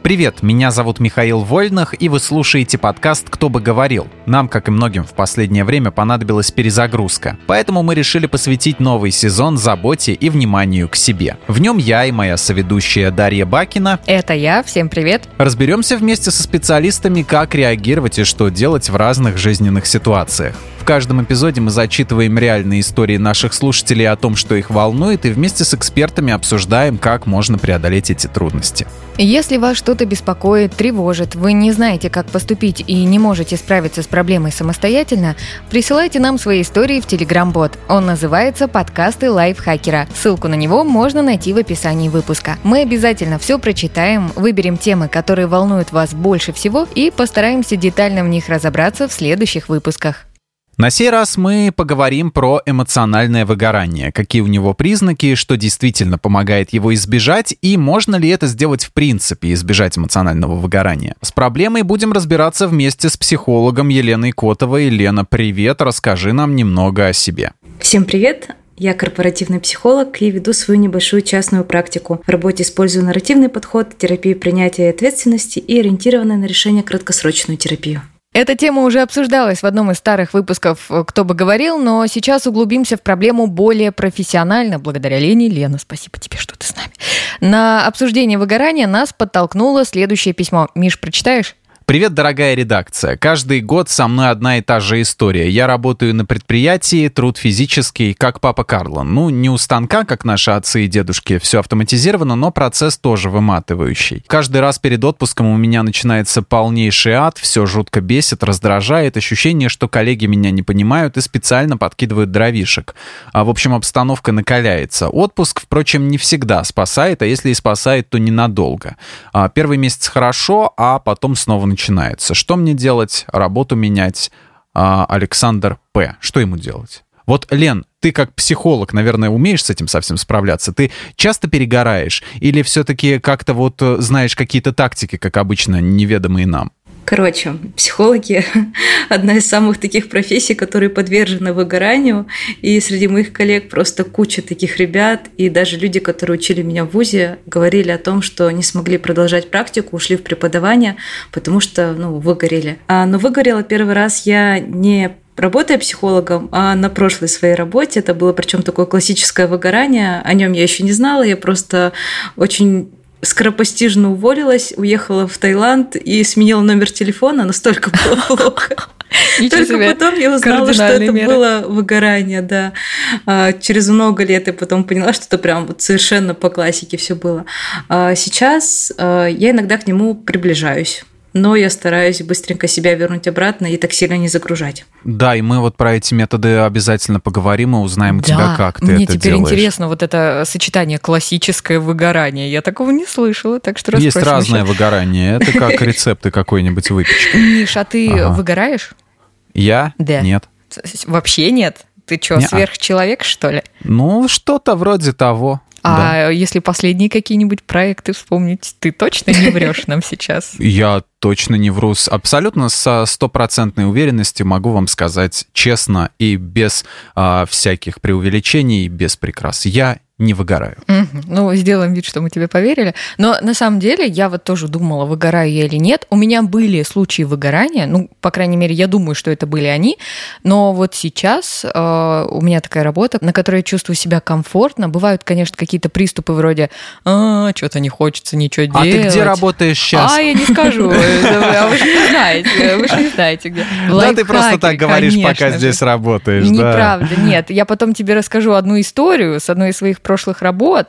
Привет, меня зовут Михаил Вольных, и вы слушаете подкаст «Кто бы говорил». Нам, как и многим в последнее время, понадобилась перезагрузка. Поэтому мы решили посвятить новый сезон заботе и вниманию к себе. В нем я и моя соведущая Дарья Бакина. Это я, всем привет. Разберемся вместе со специалистами, как реагировать и что делать в разных жизненных ситуациях. В каждом эпизоде мы зачитываем реальные истории наших слушателей о том, что их волнует, и вместе с экспертами обсуждаем, как можно преодолеть эти трудности. Если вас что-то беспокоит, тревожит, вы не знаете, как поступить и не можете справиться с проблемой самостоятельно, присылайте нам свои истории в Telegram-бот. Он называется «Подкасты лайфхакера». Ссылку на него можно найти в описании выпуска. Мы обязательно все прочитаем, выберем темы, которые волнуют вас больше всего и постараемся детально в них разобраться в следующих выпусках. На сей раз мы поговорим про эмоциональное выгорание, какие у него признаки, что действительно помогает его избежать и можно ли это сделать в принципе, избежать эмоционального выгорания. С проблемой будем разбираться вместе с психологом Еленой Котовой. Лена, привет, расскажи нам немного о себе. Всем привет, я корпоративный психолог и веду свою небольшую частную практику. В работе использую нарративный подход, терапию принятия ответственности и ориентированную на решение краткосрочную терапию. Эта тема уже обсуждалась в одном из старых выпусков э, «Кто бы говорил», но сейчас углубимся в проблему более профессионально, благодаря Лене. Лена, спасибо тебе, что ты с нами. На обсуждение выгорания нас подтолкнуло следующее письмо. Миш, прочитаешь? Привет, дорогая редакция. Каждый год со мной одна и та же история. Я работаю на предприятии, труд физический, как папа Карло. Ну, не у станка, как наши отцы и дедушки, все автоматизировано, но процесс тоже выматывающий. Каждый раз перед отпуском у меня начинается полнейший ад, все жутко бесит, раздражает, ощущение, что коллеги меня не понимают и специально подкидывают дровишек. А, в общем, обстановка накаляется. Отпуск, впрочем, не всегда спасает, а если и спасает, то ненадолго. А, первый месяц хорошо, а потом снова начинается. Что мне делать? Работу менять? А, Александр П. Что ему делать? Вот, Лен, ты как психолог, наверное, умеешь с этим совсем справляться. Ты часто перегораешь? Или все-таки как-то вот э, знаешь какие-то тактики, как обычно, неведомые нам? Короче, психологи – одна из самых таких профессий, которые подвержены выгоранию. И среди моих коллег просто куча таких ребят. И даже люди, которые учили меня в ВУЗе, говорили о том, что не смогли продолжать практику, ушли в преподавание, потому что ну, выгорели. А, но выгорела первый раз я не работая психологом, а на прошлой своей работе это было причем такое классическое выгорание. О нем я еще не знала, я просто очень скоропостижно уволилась, уехала в Таиланд и сменила номер телефона, настолько было плохо. Только потом я узнала, что это меры. было выгорание, да. А, через много лет я потом поняла, что это прям вот совершенно по классике все было. А, сейчас а, я иногда к нему приближаюсь но я стараюсь быстренько себя вернуть обратно и так сильно не загружать. Да, и мы вот про эти методы обязательно поговорим и узнаем да, у тебя, как ты мне это теперь делаешь. интересно вот это сочетание классическое выгорание. Я такого не слышала, так что Есть разное выгорание. Это как рецепты какой-нибудь выпечки. Миш, а ты ага. выгораешь? Я? Да. Нет. Вообще нет? Ты что, сверхчеловек, что ли? Ну, что-то вроде того. А да. если последние какие-нибудь проекты вспомнить, ты точно не врешь нам сейчас? Я точно не вру. Абсолютно со стопроцентной уверенностью могу вам сказать честно и без а, всяких преувеличений, без прикрас. Я не выгораю. Угу. Ну, сделаем вид, что мы тебе поверили. Но на самом деле я вот тоже думала, выгораю я или нет. У меня были случаи выгорания, ну, по крайней мере, я думаю, что это были они. Но вот сейчас э, у меня такая работа, на которой я чувствую себя комфортно. Бывают, конечно, какие-то приступы вроде а, что-то не хочется ничего делать. А ты где работаешь сейчас? А, я не скажу. А вы же не знаете. Вы же не знаете, где. Да, ты просто так говоришь, пока здесь работаешь. Неправда, нет. Я потом тебе расскажу одну историю с одной из своих прошлых работ,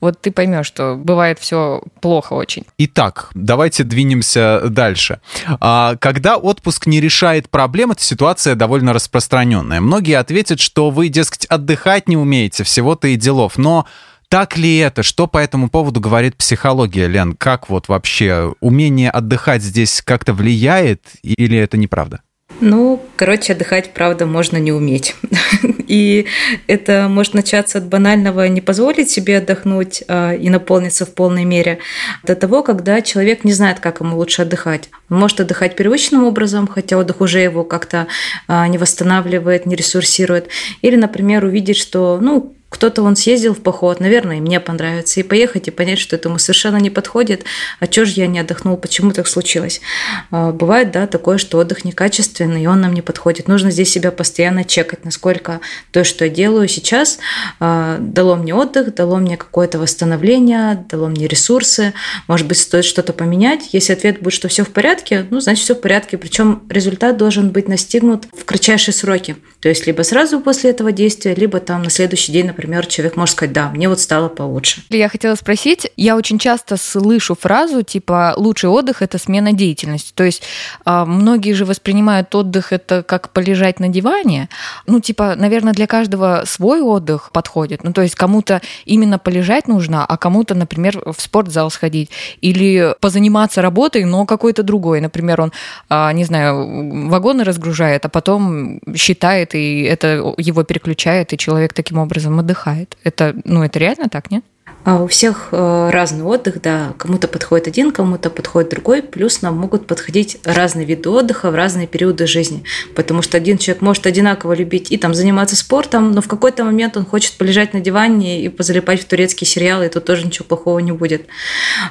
вот ты поймешь, что бывает все плохо очень. Итак, давайте двинемся дальше. А, когда отпуск не решает проблем, эта ситуация довольно распространенная. Многие ответят, что вы, дескать, отдыхать не умеете, всего-то и делов. Но так ли это? Что по этому поводу говорит психология, Лен? Как вот вообще умение отдыхать здесь как-то влияет или это неправда? Ну, короче, отдыхать, правда, можно не уметь. И это может начаться от банального не позволить себе отдохнуть а, и наполниться в полной мере, до того, когда человек не знает, как ему лучше отдыхать. Он может отдыхать привычным образом, хотя отдых уже его как-то а, не восстанавливает, не ресурсирует. Или, например, увидеть, что, ну, кто-то он съездил в поход, наверное, и мне понравится, и поехать, и понять, что этому совершенно не подходит, а чё же я не отдохнул, почему так случилось. А, бывает, да, такое, что отдых некачественный, и он нам не подходит. Нужно здесь себя постоянно чекать, насколько то, что я делаю сейчас, а, дало мне отдых, дало мне какое-то восстановление, дало мне ресурсы, может быть, стоит что-то поменять. Если ответ будет, что все в порядке, ну, значит, все в порядке. Причем результат должен быть настигнут в кратчайшие сроки. То есть либо сразу после этого действия, либо там на следующий день, например, человек может сказать, да, мне вот стало получше. Я хотела спросить, я очень часто слышу фразу типа «лучший отдых – это смена деятельности». То есть а, многие же воспринимают отдых это как полежать на диване. Ну, типа, наверное, для каждого свой отдых подходит. Ну, то есть кому-то именно полежать нужно, а кому-то, например, в спортзал сходить. Или позаниматься работой, но какой-то другой. Например, он, а, не знаю, вагоны разгружает, а потом считает, и это его переключает, и человек таким образом отдыхает. Это, ну, это реально так, нет? А у всех э, разный отдых, да. Кому-то подходит один, кому-то подходит другой. Плюс нам могут подходить разные виды отдыха в разные периоды жизни. Потому что один человек может одинаково любить и там заниматься спортом, но в какой-то момент он хочет полежать на диване и позалипать в турецкие сериалы, и тут тоже ничего плохого не будет.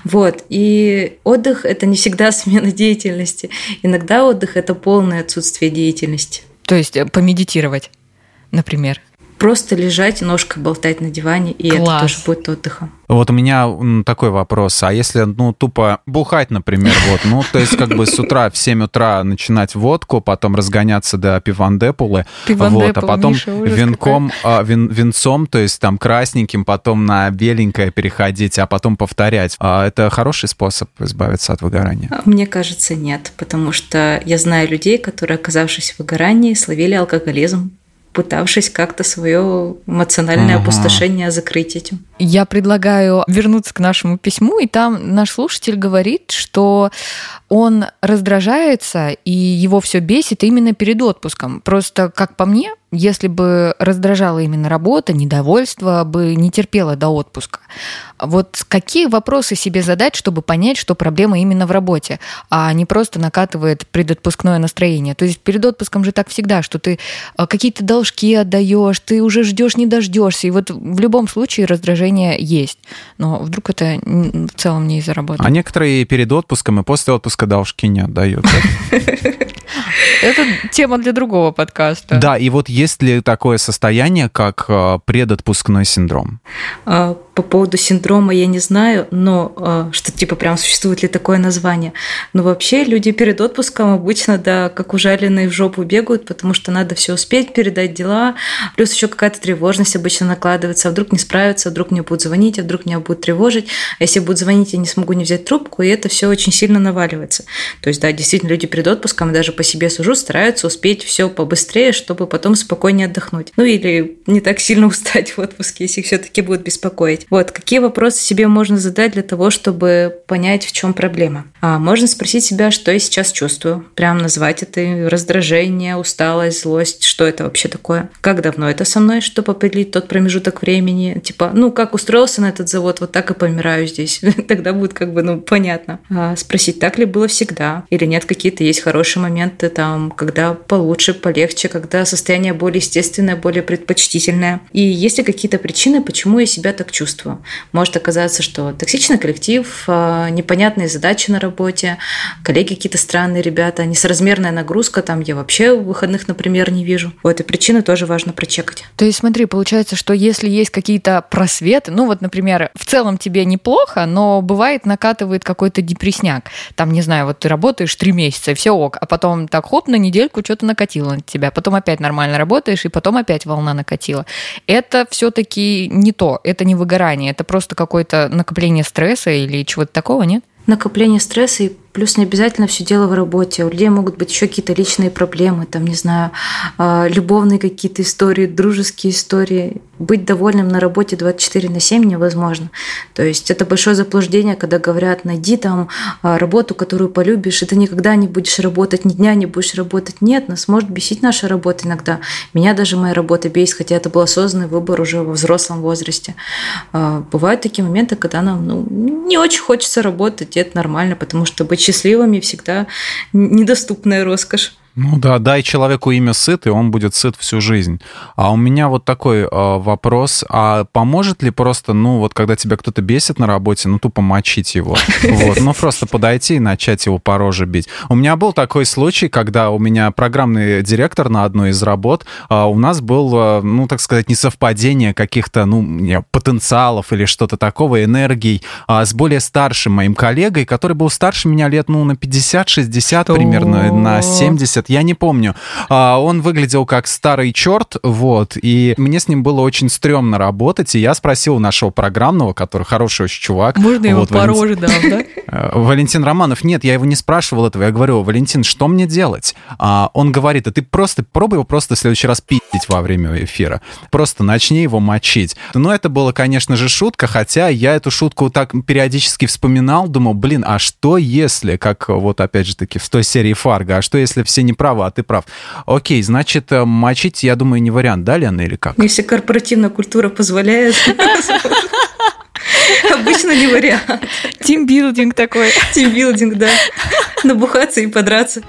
Вот. И отдых – это не всегда смена деятельности. Иногда отдых – это полное отсутствие деятельности. То есть э, помедитировать, например – просто лежать, ножкой болтать на диване, и Класс. это тоже будет отдыхом. Вот у меня такой вопрос. А если, ну, тупо бухать, например, вот, ну, то есть как бы с утра в 7 утра начинать водку, потом разгоняться до пивандепулы, вот, а потом Миша, венком, а, вин, венцом, то есть там красненьким, потом на беленькое переходить, а потом повторять. А это хороший способ избавиться от выгорания? А, мне кажется, нет, потому что я знаю людей, которые, оказавшись в выгорании, словили алкоголизм, пытавшись как-то свое эмоциональное ага. опустошение закрыть этим. Я предлагаю вернуться к нашему письму, и там наш слушатель говорит, что он раздражается, и его все бесит именно перед отпуском. Просто, как по мне, если бы раздражала именно работа, недовольство бы не терпело до отпуска. Вот какие вопросы себе задать, чтобы понять, что проблема именно в работе, а не просто накатывает предотпускное настроение? То есть перед отпуском же так всегда, что ты а, какие-то должки отдаешь, ты уже ждешь, не дождешься, и вот в любом случае раздражение есть. Но вдруг это в целом не из-за работы. А некоторые перед отпуском и после отпуска должки не отдают. Это тема для другого подкаста. Да, и вот есть ли такое состояние, как а, предотпускной синдром? По поводу синдрома я не знаю, но а, что типа прям существует ли такое название. Но вообще люди перед отпуском обычно, да, как ужаленные в жопу бегают, потому что надо все успеть, передать дела. Плюс еще какая-то тревожность обычно накладывается. А вдруг не справятся, вдруг мне будут звонить, а вдруг меня будут тревожить. А если будут звонить, я не смогу не взять трубку, и это все очень сильно наваливается. То есть, да, действительно, люди перед отпуском, даже по себе сужу, стараются успеть все побыстрее, чтобы потом спокойнее отдохнуть. Ну или не так сильно устать в отпуске, если все-таки будут беспокоить. Вот, какие вопросы себе можно задать для того, чтобы понять, в чем проблема? А можно спросить себя, что я сейчас чувствую. Прям назвать это раздражение, усталость, злость. Что это вообще такое? Как давно это со мной, чтобы определить тот промежуток времени? Типа, ну, как устроился на этот завод, вот так и помираю здесь. Тогда будет как бы, ну, понятно. А спросить, так ли было всегда? Или нет, какие-то есть хорошие моменты там, когда получше, полегче, когда состояние более естественное, более предпочтительное. И есть ли какие-то причины, почему я себя так чувствую? Может оказаться, что токсичный коллектив, а, непонятные задачи на работе, коллеги какие-то странные ребята, несоразмерная нагрузка, там я вообще выходных, например, не вижу. Вот и причины тоже важно прочекать. То есть смотри, получается, что если есть какие-то просветы, ну вот, например, в целом тебе неплохо, но бывает накатывает какой-то депресняк. Там, не знаю, вот ты работаешь три месяца, все ок, а потом так хоп, на недельку что-то накатило на тебя, потом опять нормально работаешь, и потом опять волна накатила. Это все-таки не то, это не выгорание, это просто какое-то накопление стресса или чего-то такого, нет? накопление стресса и Плюс не обязательно все дело в работе. У людей могут быть еще какие-то личные проблемы, там, не знаю, а, любовные какие-то истории, дружеские истории. Быть довольным на работе 24 на 7 невозможно. То есть это большое заблуждение, когда говорят, найди там а, работу, которую полюбишь, и ты никогда не будешь работать, ни дня не будешь работать. Нет, нас может бесить наша работа иногда. Меня даже моя работа бесит, хотя это был осознанный выбор уже во взрослом возрасте. А, бывают такие моменты, когда нам ну, не очень хочется работать, и это нормально, потому что быть счастливыми всегда недоступная роскошь. Ну да, дай человеку имя сыт, и он будет сыт всю жизнь. А у меня вот такой э, вопрос, а поможет ли просто, ну вот когда тебя кто-то бесит на работе, ну тупо мочить его? Вот, ну просто подойти и начать его по роже бить. У меня был такой случай, когда у меня программный директор на одной из работ, э, у нас был, э, ну так сказать, несовпадение каких-то, ну, потенциалов или что-то такого, энергий э, с более старшим моим коллегой, который был старше меня лет, ну, на 50-60 примерно, на 70 70, я не помню. А, он выглядел как старый черт, вот, и мне с ним было очень стрёмно работать, и я спросил у нашего программного, который хороший очень чувак. Можно его вот, по Валентин... дам, да? Э, Валентин Романов, нет, я его не спрашивал этого, я говорю, Валентин, что мне делать? А, он говорит, а ты просто пробуй его просто в следующий раз пить во время эфира. Просто начни его мочить. Ну, это было, конечно же, шутка, хотя я эту шутку так периодически вспоминал, думал, блин, а что если, как вот опять же таки в той серии Фарго, а что если все не не права, а ты прав. Окей, значит, э, мочить, я думаю, не вариант, да, Лена, или как? Если корпоративная культура позволяет, обычно не вариант. Тимбилдинг такой. Тимбилдинг, да. Набухаться и подраться.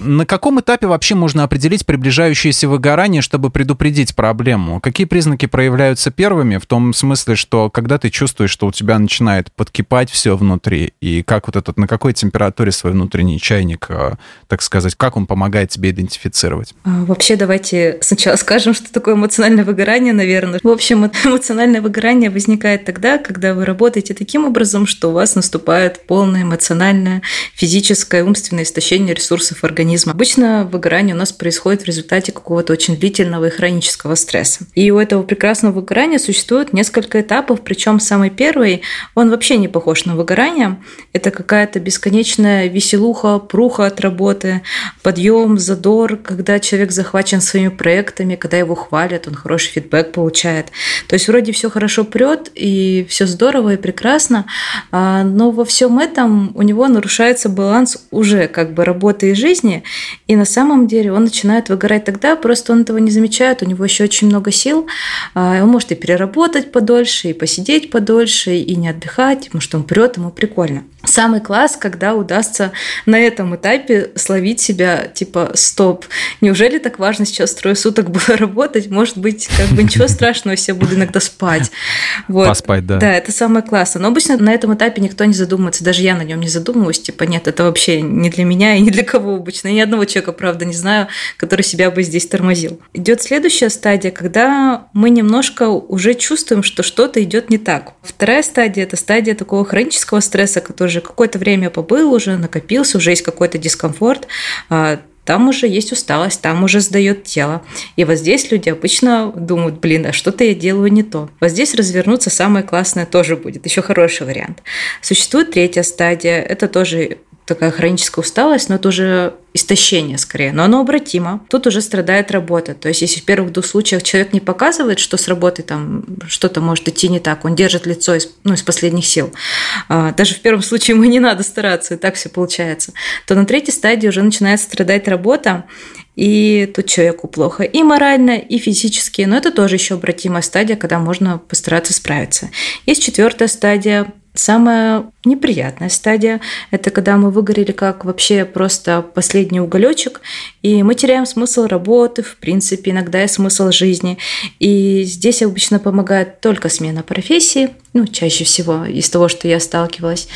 На каком этапе вообще можно определить приближающееся выгорание, чтобы предупредить проблему? Какие признаки проявляются первыми? В том смысле, что когда ты чувствуешь, что у тебя начинает подкипать все внутри, и как вот этот, на какой температуре свой внутренний чайник, э, так сказать, как он помогает тебе идентифицировать? А, вообще, давайте сначала скажем, что такое эмоциональное выгорание, наверное. В общем, эмоциональное выгорание возникает тогда, когда вы работаете таким образом, что у вас наступает полное эмоциональное, физическое, умственное истощение ресурсов организма организма. Обычно выгорание у нас происходит в результате какого-то очень длительного и хронического стресса. И у этого прекрасного выгорания существует несколько этапов, причем самый первый, он вообще не похож на выгорание. Это какая-то бесконечная веселуха, пруха от работы, подъем, задор, когда человек захвачен своими проектами, когда его хвалят, он хороший фидбэк получает. То есть вроде все хорошо прет, и все здорово и прекрасно, а, но во всем этом у него нарушается баланс уже как бы работы и жизни, и на самом деле он начинает выгорать тогда, просто он этого не замечает, у него еще очень много сил, а, он может и переработать подольше, и посидеть подольше, и не отдыхать, потому что он прет, ему прикольно. Самый класс, когда удастся на этом этапе словить себя, типа, стоп, неужели так важно сейчас трое суток было работать? Может быть, как бы ничего страшного, я буду иногда спать. Вот. Поспать, да. Да, это самое классное. Но обычно на этом этапе никто не задумывается, даже я на нем не задумываюсь, типа, нет, это вообще не для меня и не для кого обычно. Я ни одного человека, правда, не знаю, который себя бы здесь тормозил. Идет следующая стадия, когда мы немножко уже чувствуем, что что-то идет не так. Вторая стадия – это стадия такого хронического стресса, который уже какое-то время побыл, уже накопился, уже есть какой-то дискомфорт, а, там уже есть усталость, там уже сдает тело. И вот здесь люди обычно думают, блин, а что-то я делаю не то. Вот здесь развернуться самое классное тоже будет, еще хороший вариант. Существует третья стадия, это тоже такая хроническая усталость, но это уже истощение скорее, но оно обратимо. Тут уже страдает работа. То есть, если в первых двух случаях человек не показывает, что с работой там что-то может идти не так, он держит лицо из, ну, из последних сил. А, даже в первом случае ему не надо стараться, и так все получается. То на третьей стадии уже начинает страдать работа, и тут человеку плохо и морально, и физически, но это тоже еще обратимая стадия, когда можно постараться справиться. Есть четвертая стадия, Самая неприятная стадия – это когда мы выгорели как вообще просто последний уголечек, и мы теряем смысл работы, в принципе, иногда и смысл жизни. И здесь обычно помогает только смена профессии, ну, чаще всего из того, что я сталкивалась.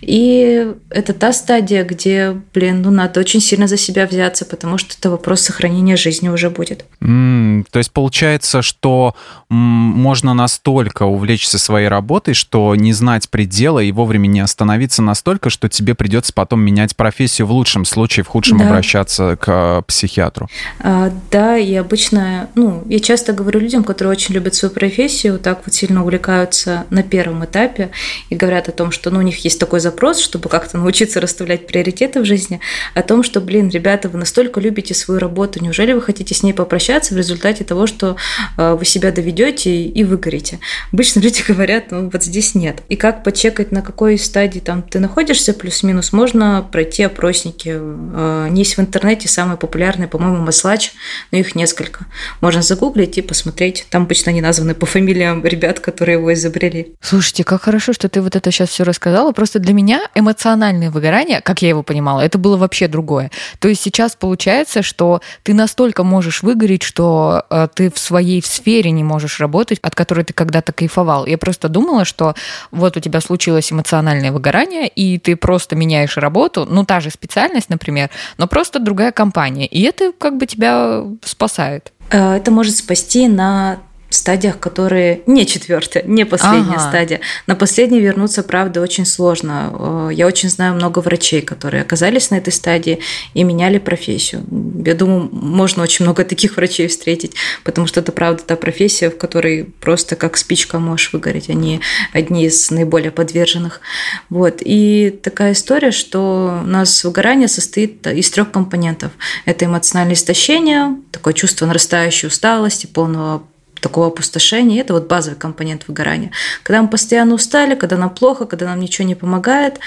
И это та стадия, где, блин, ну, надо очень сильно за себя взяться, потому что это вопрос сохранения жизни уже будет. Mm, то есть получается, что можно настолько увлечься своей работой, что не знать предела и вовремя не остановиться настолько, что тебе придется потом менять профессию в лучшем случае, в худшем да. обращаться к э, психиатру. А, да, и обычно, ну, я часто говорю людям, которые очень любят свою профессию, так вот сильно увлекаются на первом этапе и говорят о том, что ну, у них есть такой запрос, чтобы как-то научиться расставлять приоритеты в жизни, о том, что, блин, ребята, вы настолько любите свою работу, неужели вы хотите с ней попрощаться в результате того, что э, вы себя доведете и выгорите? Обычно люди говорят, ну вот здесь нет. И как почекать, на какой стадии там ты находишься, плюс-минус, можно пройти опросники. Э, есть в интернете самые популярные, по-моему, Маслач, но их несколько. Можно загуглить и посмотреть. Там обычно они названы по фамилиям ребят, которые его изобрели. Слушайте, как хорошо, что ты вот это сейчас все рассказала. Просто для меня эмоциональное выгорание, как я его понимала, это было вообще другое. То есть сейчас получается, что ты настолько можешь выгореть, что э, ты в своей сфере не можешь работать, от которой ты когда-то кайфовал. Я просто думала, что вот у тебя случилось эмоциональное выгорание, и ты просто меняешь работу, ну, та же специальность, например, но просто другая компания. И это как бы тебя спасает. Э, это может спасти на стадиях, которые не четвертая, не последняя ага. стадия. На последней вернуться, правда, очень сложно. Э, я очень знаю много врачей, которые оказались на этой стадии и меняли профессию. Я думаю, можно очень много таких врачей встретить, потому что это, правда, та профессия, в которой просто как спичка можешь выгореть. Они одни из наиболее подверженных. Вот. И такая история, что у нас выгорание состоит из трех компонентов. Это эмоциональное истощение, такое чувство нарастающей усталости, полного такого опустошения. Это вот базовый компонент выгорания. Когда мы постоянно устали, когда нам плохо, когда нам ничего не помогает.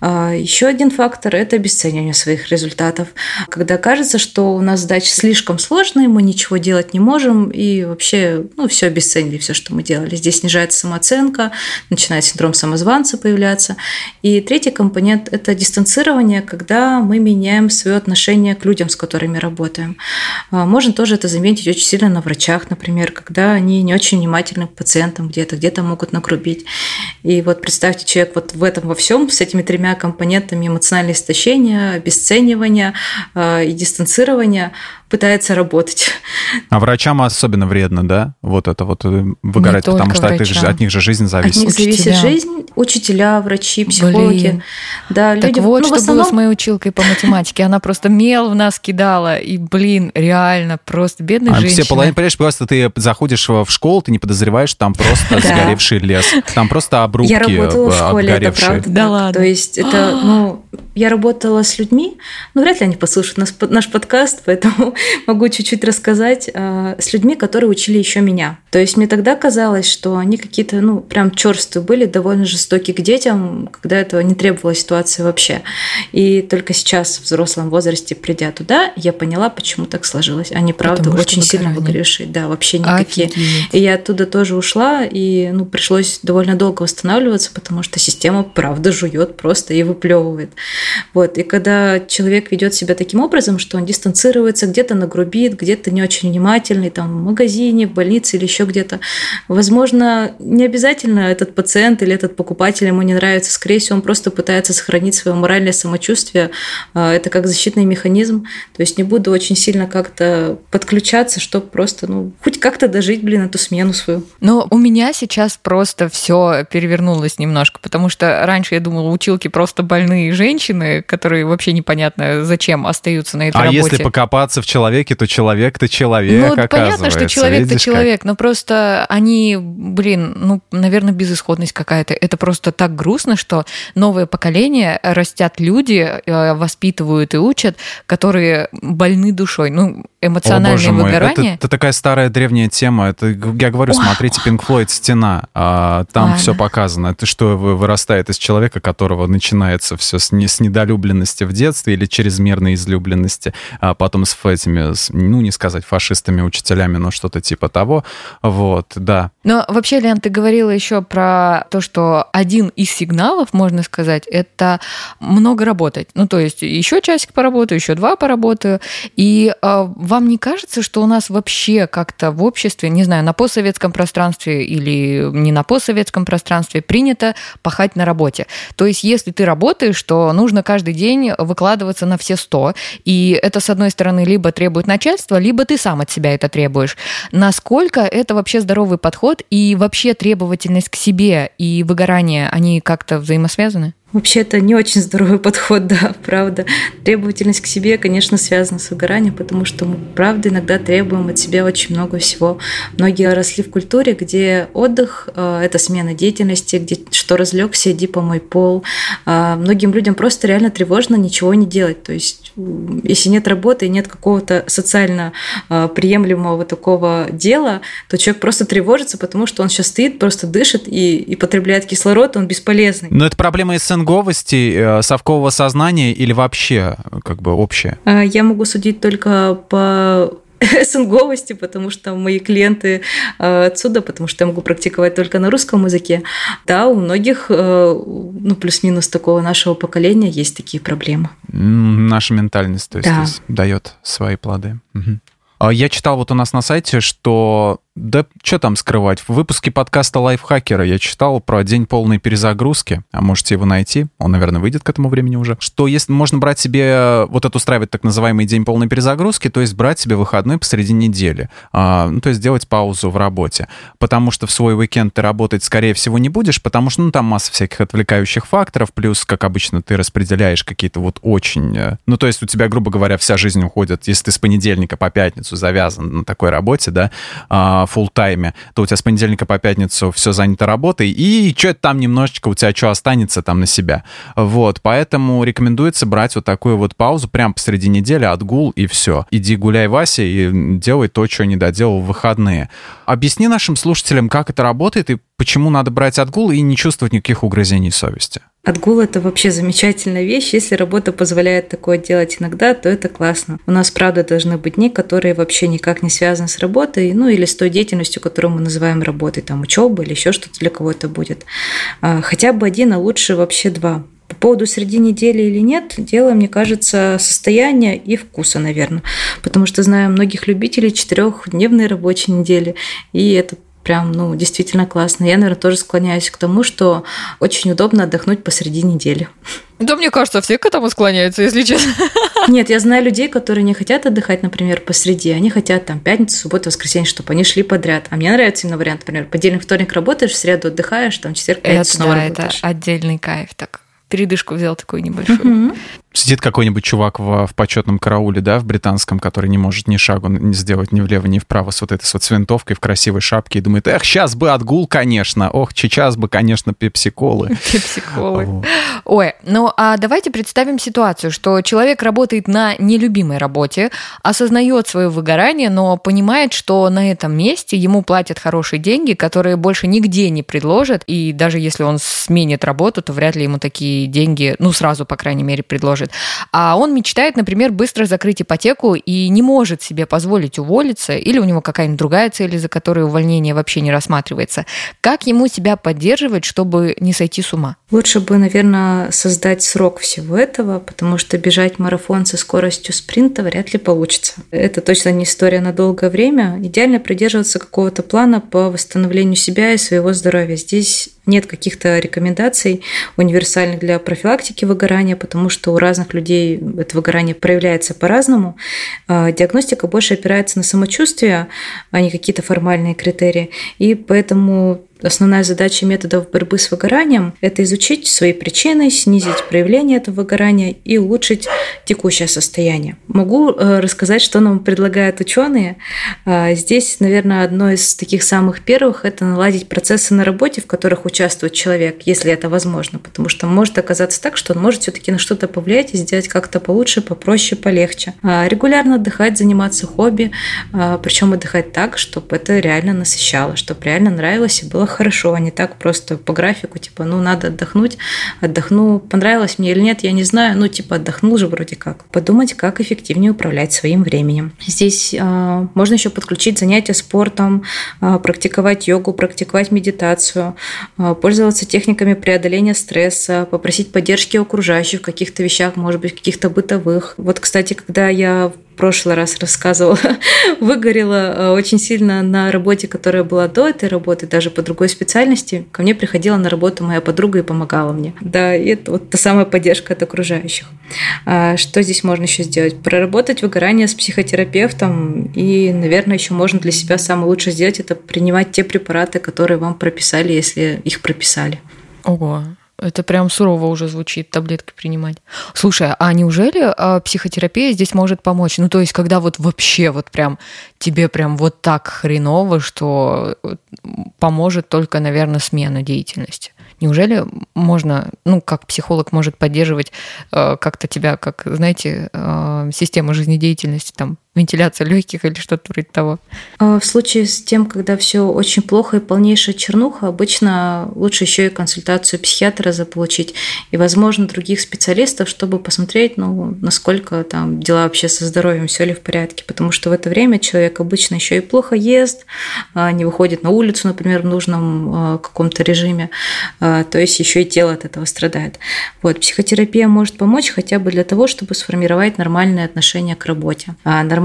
А, Еще один фактор – это обесценивание своих результатов. Когда кажется, что у нас задачи слишком сложные, мы ничего делать не можем, и вообще ну, все обесценили, все, что мы делали. Здесь снижается самооценка, начинает синдром самозванца появляться. И третий компонент – это дистанцирование, когда мы меняем свое отношение к людям, с которыми работаем. А, можно тоже это заметить очень сильно на врачах, например, когда когда они не очень внимательны к пациентам где-то, где-то могут нагрубить. И вот представьте, человек вот в этом во всем, с этими тремя компонентами эмоциональное истощение, обесценивание э, и дистанцирование – пытается работать. А врачам особенно вредно, да? Вот это вот э, выгорать, потому что от, их, от них же жизнь зависит. От них зависит учителя. жизнь, учителя, врачи, психологи. Блин. Да, так люди, вот, ну, что основном... было с моей училкой по математике. Она просто мел в нас кидала, и, блин, реально, просто бедная а женщина. Все половина, понимаешь, просто ты заходишь в школу, ты не подозреваешь, там просто сгоревший лес. Там просто обрубки Я работала в школе, это правда. Да ладно. То есть это, ну, я работала с людьми, ну, вряд ли они послушают наш, наш подкаст, поэтому могу чуть-чуть рассказать, э, с людьми, которые учили еще меня. То есть мне тогда казалось, что они какие-то, ну, прям черствые были, довольно жестокие к детям, когда этого не требовала ситуация вообще. И только сейчас, в взрослом возрасте, придя туда, я поняла, почему так сложилось. Они, правда, Потому очень сильно выгоревшие, да, вообще никакие. Офигеть. И я оттуда тоже ушла, и, ну, пришлось довольно долго восстанавливаться, потому что система, правда, жует просто и выплевывает. Вот. И когда человек ведет себя таким образом, что он дистанцируется, где-то нагрубит, где-то не очень внимательный, там, в магазине, в больнице или еще где-то, возможно, не обязательно этот пациент или этот покупатель ему не нравится, скорее всего, он просто пытается сохранить свое моральное самочувствие. А, это как защитный механизм. То есть не буду очень сильно как-то подключаться, чтобы просто, ну, хоть как-то дожить, блин, эту смену свою. Но у меня сейчас просто все перевернулось немножко, потому что раньше я думала, училки просто больные женщины, женщины, которые вообще непонятно зачем остаются на этой а работе. А если покопаться в человеке, то человек-то человек, Ну, понятно, что человек-то человек, но просто они, блин, ну, наверное, безысходность какая-то. Это просто так грустно, что новое поколение растят люди, э, воспитывают и учат, которые больны душой. Ну, эмоциональное О, мой. выгорание. Это, это такая старая древняя тема. Это, я говорю, смотрите, Pink Floyd «Стена». А, там Ладно. все показано. Это что вырастает из человека, которого начинается все с, с недолюбленности в детстве или чрезмерной излюбленности, а потом с этими, ну, не сказать фашистами, учителями, но что-то типа того. Вот, да. Но вообще, Лен, ты говорила еще про то, что один из сигналов, можно сказать, это много работать. Ну, то есть еще часик поработаю, еще два поработаю. И э, вам не кажется, что у нас вообще как-то в обществе, не знаю, на постсоветском пространстве или не на постсоветском пространстве принято пахать на работе? То есть если ты работаешь, то нужно каждый день выкладываться на все сто. И это, с одной стороны, либо требует начальство, либо ты сам от себя это требуешь. Насколько это вообще здоровый подход и вообще требовательность к себе и выгорание, они как-то взаимосвязаны? Вообще это не очень здоровый подход, да, правда. Требовательность к себе, конечно, связана с выгоранием, потому что мы, правда, иногда требуем от себя очень много всего. Многие росли в культуре, где отдых э, – это смена деятельности, где что разлегся, иди помой пол. А многим людям просто реально тревожно ничего не делать. То есть, если нет работы и нет какого-то социально э, приемлемого такого дела, то человек просто тревожится, потому что он сейчас стоит, просто дышит и, и потребляет кислород, он бесполезный. Но это проблема СНГ СНГовости, э, совкового сознания или вообще как бы общее? А, я могу судить только по СНГовости, потому что мои клиенты э, отсюда, потому что я могу практиковать только на русском языке. Да, у многих, э, ну, плюс-минус такого нашего поколения есть такие проблемы. Наша ментальность, то есть, да. дает свои плоды. Угу. Я читал вот у нас на сайте, что да что там скрывать? В выпуске подкаста «Лайфхакера» я читал про день полной перезагрузки, а можете его найти, он, наверное, выйдет к этому времени уже, что если можно брать себе, вот это устраивать так называемый день полной перезагрузки, то есть брать себе выходной посреди недели, а, ну, то есть делать паузу в работе, потому что в свой уикенд ты работать, скорее всего, не будешь, потому что, ну, там масса всяких отвлекающих факторов, плюс, как обычно, ты распределяешь какие-то вот очень... Э, ну, то есть у тебя, грубо говоря, вся жизнь уходит, если ты с понедельника по пятницу завязан на такой работе, да, а, full тайме, то у тебя с понедельника по пятницу все занято работой, и что-то там немножечко у тебя что останется там на себя. Вот, поэтому рекомендуется брать вот такую вот паузу прямо посреди недели, отгул и все. Иди гуляй, Вася, и делай то, что не доделал в выходные. Объясни нашим слушателям, как это работает и почему надо брать отгул и не чувствовать никаких угрызений совести. Отгул – это вообще замечательная вещь. Если работа позволяет такое делать иногда, то это классно. У нас, правда, должны быть дни, которые вообще никак не связаны с работой, ну или с той деятельностью, которую мы называем работой, там учеба или еще что-то для кого-то будет. А, хотя бы один, а лучше вообще два. По поводу среди недели или нет, дело, мне кажется, состояния и вкуса, наверное. Потому что знаю многих любителей четырехдневной рабочей недели, и это прям, ну, действительно классно. Я, наверное, тоже склоняюсь к тому, что очень удобно отдохнуть посреди недели. Да, мне кажется, все к этому склоняются, если честно. Нет, я знаю людей, которые не хотят отдыхать, например, посреди. Они хотят там пятницу, субботу, воскресенье, чтобы они шли подряд. А мне нравится именно вариант, например, понедельник, вторник работаешь, в среду отдыхаешь, там четверг, пятницу снова да, работаешь. это отдельный кайф так передышку взял такую небольшую. Угу сидит какой-нибудь чувак в, в почетном карауле, да, в британском, который не может ни шагу не сделать ни влево, ни вправо с вот этой вот с винтовкой в красивой шапке и думает, эх, сейчас бы отгул, конечно, ох, сейчас бы, конечно, пепсиколы. Пепсиколы. Ой, ну а давайте представим ситуацию, что человек работает на нелюбимой работе, осознает свое выгорание, но понимает, что на этом месте ему платят хорошие деньги, которые больше нигде не предложат, и даже если он сменит работу, то вряд ли ему такие деньги, ну сразу, по крайней мере, предложат может. А он мечтает, например, быстро закрыть ипотеку и не может себе позволить уволиться, или у него какая-нибудь другая цель, из-за которой увольнение вообще не рассматривается. Как ему себя поддерживать, чтобы не сойти с ума? Лучше бы, наверное, создать срок всего этого, потому что бежать марафон со скоростью спринта вряд ли получится. Это точно не история на долгое время. Идеально придерживаться какого-то плана по восстановлению себя и своего здоровья. Здесь нет каких-то рекомендаций универсальных для профилактики выгорания, потому что у разных людей это выгорание проявляется по-разному. А, диагностика больше опирается на самочувствие, а не какие-то формальные критерии. И поэтому Основная задача методов борьбы с выгоранием – это изучить свои причины, снизить проявление этого выгорания и улучшить текущее состояние. Могу э, рассказать, что нам предлагают ученые. А, здесь, наверное, одно из таких самых первых – это наладить процессы на работе, в которых участвует человек, если это возможно, потому что может оказаться так, что он может все-таки на что-то повлиять и сделать как-то получше, попроще, полегче. А, регулярно отдыхать, заниматься хобби, а, причем отдыхать так, чтобы это реально насыщало, чтобы реально нравилось и было хорошо, а не так просто по графику, типа, ну, надо отдохнуть, отдохну, понравилось мне или нет, я не знаю, ну, типа, отдохнул же вроде как. Подумать, как эффективнее управлять своим временем. Здесь э, можно еще подключить занятия спортом, э, практиковать йогу, практиковать медитацию, э, пользоваться техниками преодоления стресса, попросить поддержки окружающих в каких-то вещах, может быть, каких-то бытовых. Вот, кстати, когда я прошлый раз рассказывала, выгорела э, очень сильно на работе, которая была до этой работы, даже по другой специальности. Ко мне приходила на работу моя подруга и помогала мне. Да, и это вот та самая поддержка от окружающих. А что здесь можно еще сделать? Проработать выгорание с психотерапевтом и, наверное, еще можно для себя самое лучшее сделать – это принимать те препараты, которые вам прописали, если их прописали. Ого, Это прям сурово уже звучит, таблетки принимать. Слушай, а неужели а, психотерапия здесь может помочь? Ну, то есть, когда вот вообще вот прям тебе прям вот так хреново, что поможет только, наверное, смена деятельности. Неужели можно, ну, как психолог может поддерживать э, как-то тебя, как, знаете, э, система жизнедеятельности, там, вентиляция легких или что-то вроде того? А, в случае с тем, когда все очень плохо и полнейшая чернуха, обычно лучше еще и консультацию психиатра заполучить и, возможно, других специалистов, чтобы посмотреть, ну, насколько там дела вообще со здоровьем, все ли в порядке. Потому что в это время человек обычно еще и плохо ест, а, не выходит на улицу, например, в нужном а, каком-то режиме. То есть еще и тело от этого страдает. Вот, психотерапия может помочь хотя бы для того, чтобы сформировать нормальные отношения к работе.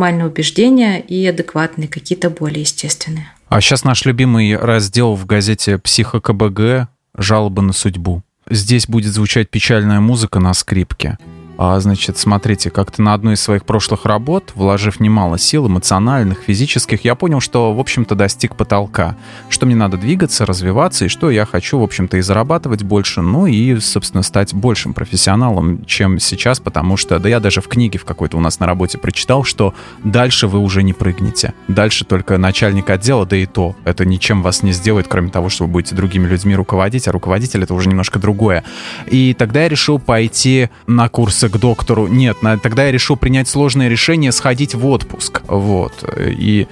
Нормальные убеждения и адекватные, какие-то более естественные. А сейчас наш любимый раздел в газете «Психо-КБГ» «Жалобы на судьбу». Здесь будет звучать печальная музыка на скрипке. А, значит, смотрите, как-то на одной из своих прошлых работ, вложив немало сил, эмоциональных, физических, я понял, что, в общем-то, достиг потолка. Что мне надо двигаться, развиваться, и что я хочу, в общем-то, и зарабатывать больше, ну и, собственно, стать большим профессионалом, чем сейчас, потому что, да я даже в книге в какой-то у нас на работе прочитал, что дальше вы уже не прыгнете. Дальше только начальник отдела, да и то. Это ничем вас не сделает, кроме того, что вы будете другими людьми руководить, а руководитель — это уже немножко другое. И тогда я решил пойти на курсы к доктору. Нет, тогда я решил принять сложное решение сходить в отпуск. Вот. И Э,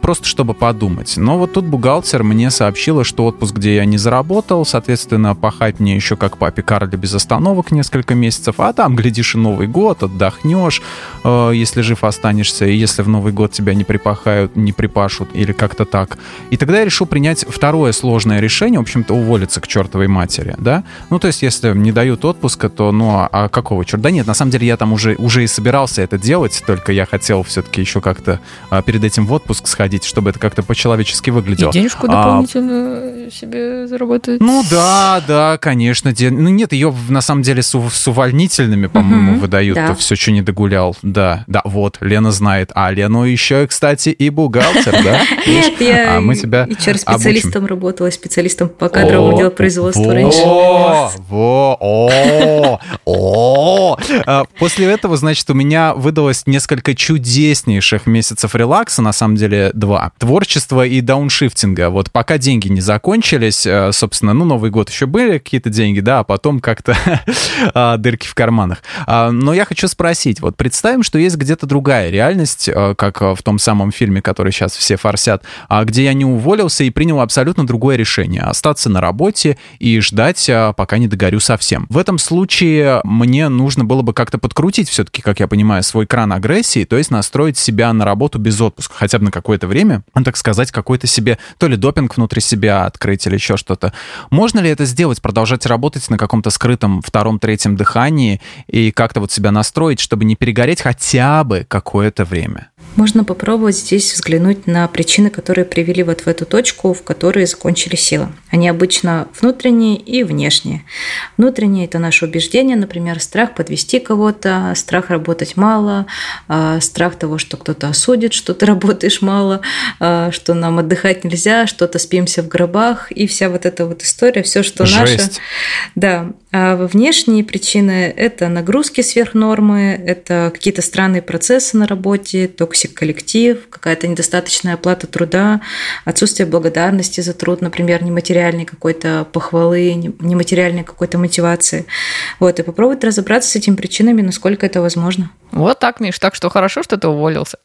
просто чтобы подумать. Но вот тут бухгалтер мне сообщила, что отпуск, где я не заработал, соответственно, пахать мне еще как папе Карле без остановок несколько месяцев, а там, глядишь, и Новый год, отдохнешь, э, если жив останешься, и если в Новый год тебя не припахают, не припашут, или как-то так. И тогда я решил принять второе сложное решение, в общем-то, уволиться к чертовой матери, да? Ну, то есть, если не дают отпуска, то, ну, а, а какого черта? Да нет, на самом деле я там уже, уже и собирался это делать, только я хотел все-таки еще как-то а, перед этим в отпуск сходить, чтобы это как-то по-человечески выглядело. И денежку дополнительно а, себе заработать. Ну да, да, конечно. Ден... Ну нет, ее на самом деле с, с увольнительными, по-моему, угу, выдают. Да. Все, что не догулял. Да, да, вот, Лена знает. А Лену еще, кстати, и бухгалтер, да? Нет, я мы тебя HR-специалистом работала, специалистом по кадровому делу производства раньше. О, о, о. А, после этого, значит, у меня выдалось несколько чудеснейших месяцев релакса, на самом деле, два. Творчество и дауншифтинга. Вот пока деньги не закончились, э, собственно, ну, Новый год еще были какие-то деньги, да, а потом как-то а, дырки в карманах. А, но я хочу спросить, вот представим, что есть где-то другая реальность, э, как в том самом фильме, который сейчас все форсят, а где я не уволился и принял абсолютно другое решение. Остаться на работе и ждать, пока не догорю совсем. В этом случае мне нужно было бы как-то подкрутить все-таки, как я понимаю, свой кран агрессии, то есть настроить себя на работу без отпуска, хотя бы на какой какое-то время, ну, так сказать, какой-то себе, то ли допинг внутри себя открыть или еще что-то. Можно ли это сделать, продолжать работать на каком-то скрытом втором, третьем дыхании и как-то вот себя настроить, чтобы не перегореть хотя бы какое-то время? Можно попробовать здесь взглянуть на причины, которые привели вот в эту точку, в которой закончили силы. Они обычно внутренние и внешние. Внутренние – это наше убеждение, например, страх подвести кого-то, страх работать мало, а, страх того, что кто-то осудит, что ты работаешь мало, а, что нам отдыхать нельзя, что отоспимся в гробах, и вся вот эта вот история, все, что Жесть. наше. Да. А внешние причины – это нагрузки сверх нормы, это какие-то странные процессы на работе, toxic коллектив, какая-то недостаточная оплата труда, отсутствие благодарности за труд, например, нематериальной какой-то похвалы, нематериальной какой-то мотивации. Вот, и попробовать разобраться с этими причинами, насколько это возможно. Вот так, Миш, так что хорошо, что ты уволился.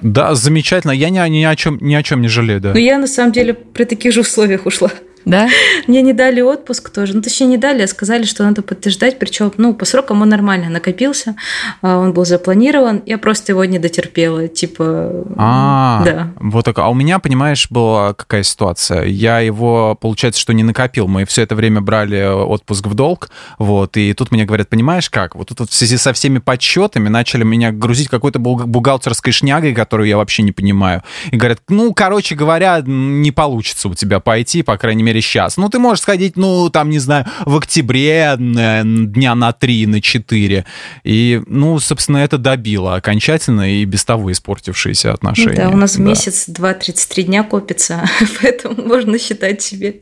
Да, замечательно. Я ни, ни, о, чем, ни о чем не жалею, да. Но я на самом деле при таких же условиях ушла. Да? Мне не дали отпуск тоже. Ну, точнее, не дали, а сказали, что надо подтверждать. Причем, ну, по срокам он нормально накопился. А, он был запланирован. Я просто его не дотерпела. Типа, а, да. Вот так. А у меня, понимаешь, была какая ситуация. Я его, получается, что не накопил. Мы все это время брали отпуск в долг. Вот. И тут мне говорят, понимаешь как? Вот тут в связи со всеми подсчетами начали меня грузить какой-то бухгалтерской шнягой, которую я вообще не понимаю. И говорят, ну, короче говоря, не получится у тебя пойти, по крайней мере, мере, сейчас. Ну, ты можешь сходить, ну, там, не знаю, в октябре э, дня на три, на четыре. И, ну, собственно, это добило окончательно и без того испортившиеся отношения. Ну, да, у нас да. месяц 2-33 дня копится, поэтому можно считать себе.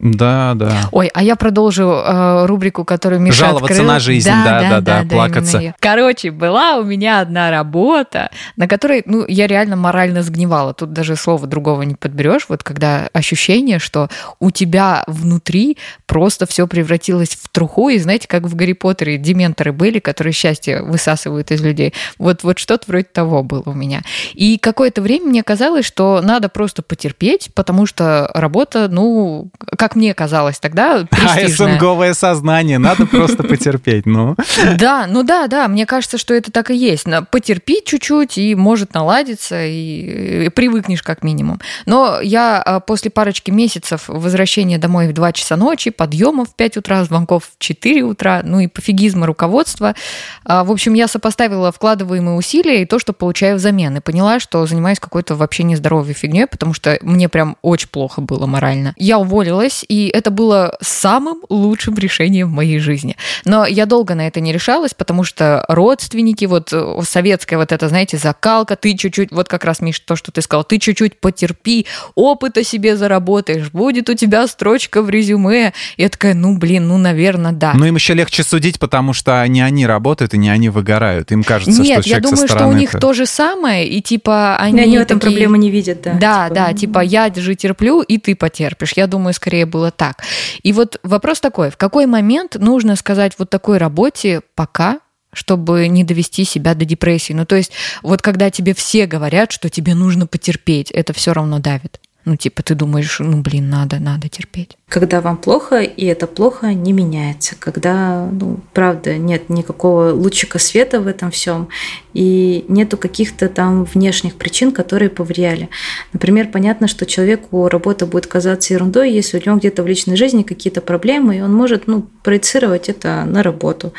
Да, да. Ой, а я продолжу э, рубрику, которую Миша Жаловаться открыл. на жизнь, да, да, да, плакаться. именно её. Короче, была у меня одна работа, на которой, ну, я реально морально сгнивала. Тут даже слова другого не подберешь. Вот когда ощущение, что у тебя внутри просто все превратилось в труху, и знаете, как в Гарри Поттере дементоры были, которые счастье высасывают из людей. Вот, вот что-то вроде того было у меня. И какое-то время мне казалось, что надо просто потерпеть, потому что работа, ну, как мне казалось тогда, А престижная. СНГовое сознание, надо просто потерпеть, ну. Да, ну да, да, мне кажется, что это так и есть. Потерпи чуть-чуть, и может наладиться, и, привыкнешь как минимум. Но я а, после парочки месяцев возвращения домой в 2 часа ночи, подъемов в 5 утра, звонков в 4 утра, ну и пофигизма руководства, а, в общем, я сопоставила вкладываемые усилия и то, что получаю взамен, и поняла, что занимаюсь какой-то вообще нездоровой фигней, потому что мне прям очень плохо было морально. Я уволилась, и это было самым лучшим решением в моей жизни. Но я долго на это не решалась, потому что родственники, вот э, советская вот это, знаете, закалка, ты чуть-чуть, вот как раз, Миш, то, что ты сказал, ты чуть-чуть потерпи, опыта себе заработаешь, будет у тебя строчка в резюме. Я такая, ну, блин, ну, наверное, да. Ну, им еще легче судить, потому что не они работают и не они выгорают. Им кажется, Нет, что я человек со думаю, что у них это- то же самое, и типа И они, они в этом такие- проблемы не видят, да. Да, Типа, да, типа я же терплю, и ты потерпишь. Я думаю, скорее было так. И вот вопрос такой, в какой момент нужно сказать вот такой работе пока, чтобы не довести себя до депрессии? Ну, то есть вот когда тебе все говорят, что тебе нужно потерпеть, это все равно давит. Ну, типа, ты думаешь, ну, блин, надо, надо терпеть. Когда вам плохо, и это плохо не меняется. Когда, ну, правда, нет никакого лучика света в этом всем, и нету каких-то там внешних причин, которые повлияли. Например, понятно, что человеку работа будет казаться ерундой, если у него где-то в личной жизни какие-то проблемы, и он может, ну, проецировать это на работу.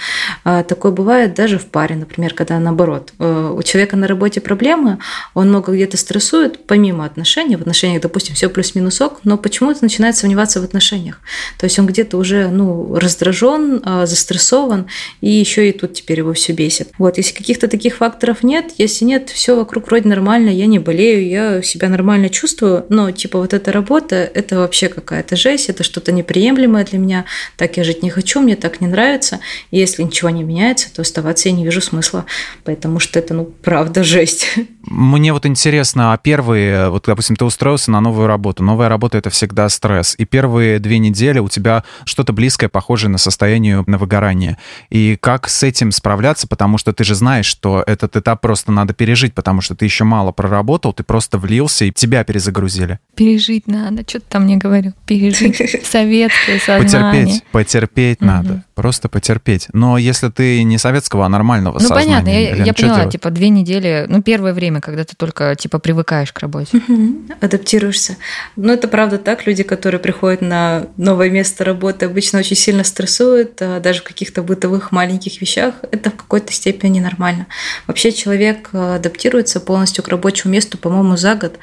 А, Такое бывает даже в паре, например, когда наоборот. э, У человека на работе проблемы, он много где-то стрессует, помимо отношений, в отношениях, допустим, все плюс-минусок, но почему-то начинает сомневаться в отношениях. То есть он где-то уже ну, раздражен, а, застрессован, и еще и тут теперь его все бесит. Вот, если каких-то таких факторов нет, если нет, все вокруг вроде нормально, я не болею, я себя нормально чувствую, но типа вот эта работа, это вообще какая-то жесть, это что-то неприемлемое для меня, так я жить не хочу, мне так не нравится, и если ничего не меняется, то оставаться я не вижу смысла, потому что это, ну, правда жесть. Мне вот интересно, а первые, вот, допустим, ты устроился на новую работу. Новая работа — это всегда стресс. И первые две недели у тебя что-то близкое, похожее на состояние на выгорание. И как с этим справляться? Потому что ты же знаешь, что этот этап просто надо пережить, потому что ты еще мало проработал, ты просто влился, и тебя перезагрузили. Пережить надо, что ты там мне говорю, пережить советское сознание. Потерпеть, потерпеть надо. Просто потерпеть. Но если ты не советского, а нормального Ну, сознания, понятно, я, Лен, я поняла, делать? типа, две недели, ну, первое время, когда ты только, типа, привыкаешь к работе. Адаптируешься. Но это правда так. Люди, которые приходят на новое место работы, обычно очень сильно стрессуют, а даже в каких-то бытовых маленьких вещах. Это в какой-то степени нормально. Вообще человек а, адаптируется полностью к рабочему месту, по-моему, за год.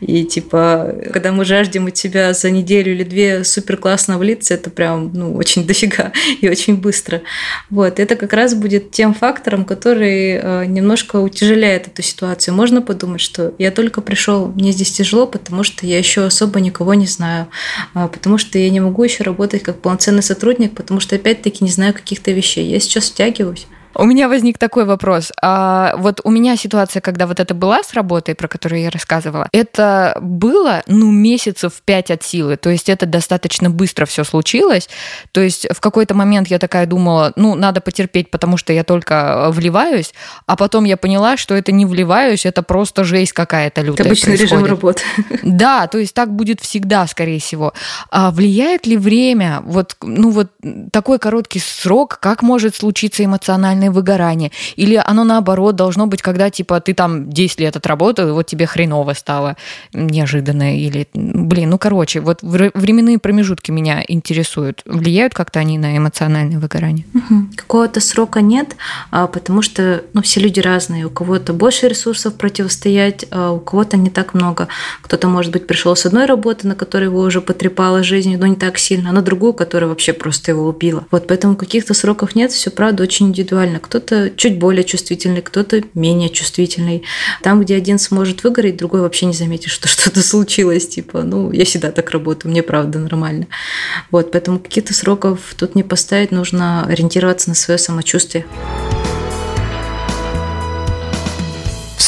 И типа, когда мы жаждем от тебя за неделю или две супер классно влиться, это прям ну, очень дофига и очень быстро. Вот. Это как раз будет тем фактором, который э, немножко утяжеляет эту ситуацию. Можно подумать, что я только пришел, мне здесь тяжело, потому что я еще особо никого не знаю, а, потому что я не могу еще работать как полноценный сотрудник, потому что опять-таки не знаю каких-то вещей. Я сейчас втягиваюсь. У меня возник такой вопрос. А вот у меня ситуация, когда вот это была с работой, про которую я рассказывала, это было, ну, месяцев пять от силы. То есть это достаточно быстро все случилось. То есть в какой-то момент я такая думала, ну, надо потерпеть, потому что я только вливаюсь, а потом я поняла, что это не вливаюсь, это просто жесть какая-то лютая Это обычный режим происходит. работы. Да, то есть так будет всегда, скорее всего. А влияет ли время, вот, ну вот такой короткий срок, как может случиться эмоциональное выгорание? Или оно наоборот должно быть, когда типа ты там 10 лет отработал, и вот тебе хреново стало неожиданно, или, блин, ну короче, вот вре- временные промежутки меня интересуют. Влияют как-то они на эмоциональное выгорание? Мгм. Какого-то срока нет, а, потому что ну, все люди разные. У кого-то больше ресурсов противостоять, а у кого-то не так много. Кто-то, может быть, пришел с одной работы, на которой его уже потрепала жизнь, но не так сильно, а на другую, которая вообще просто его убила. Вот поэтому каких-то сроков нет, все правда очень индивидуально. Индивидуально. Кто-то чуть более чувствительный, кто-то менее чувствительный. Там, где один сможет выгореть, другой вообще не заметит, что что-то случилось. Типа, ну, я всегда так работаю, мне правда нормально. Вот, поэтому каких-то сроков тут не поставить, нужно ориентироваться на свое самочувствие.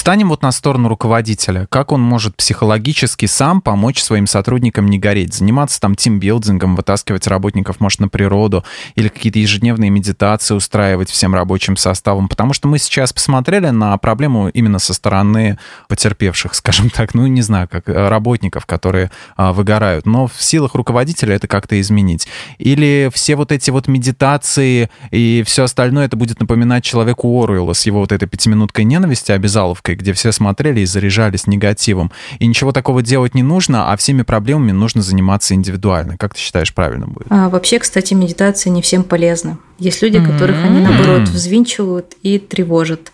Встанем вот на сторону руководителя. Как он может психологически сам помочь своим сотрудникам не гореть? Заниматься там тимбилдингом, вытаскивать работников, может, на природу, или какие-то ежедневные медитации устраивать всем рабочим составом. Потому что мы сейчас посмотрели на проблему именно со стороны потерпевших, скажем так, ну, не знаю, как э, работников, которые а, выгорают. Но в силах руководителя это как-то изменить. Или все вот эти вот медитации и все остальное это будет напоминать человеку Оруэлла с его вот этой пятиминуткой ненависти, обязаловкой, где все смотрели и заряжались негативом. И ничего такого делать не нужно, а всеми проблемами нужно заниматься индивидуально. Как ты считаешь, правильно будет? А, вообще, кстати, медитация не всем полезна. Есть люди, которых mm-hmm. они, наоборот, взвинчивают и тревожат.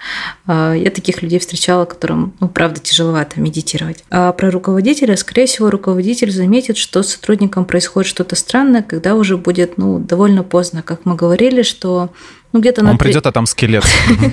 А, я таких людей встречала, которым, ну, правда, тяжеловато медитировать. А про руководителя, скорее всего, руководитель заметит, что с сотрудником происходит что-то странное, когда уже будет, ну, довольно поздно. Как мы говорили, что ну, где-то Он на придет, а там скелет.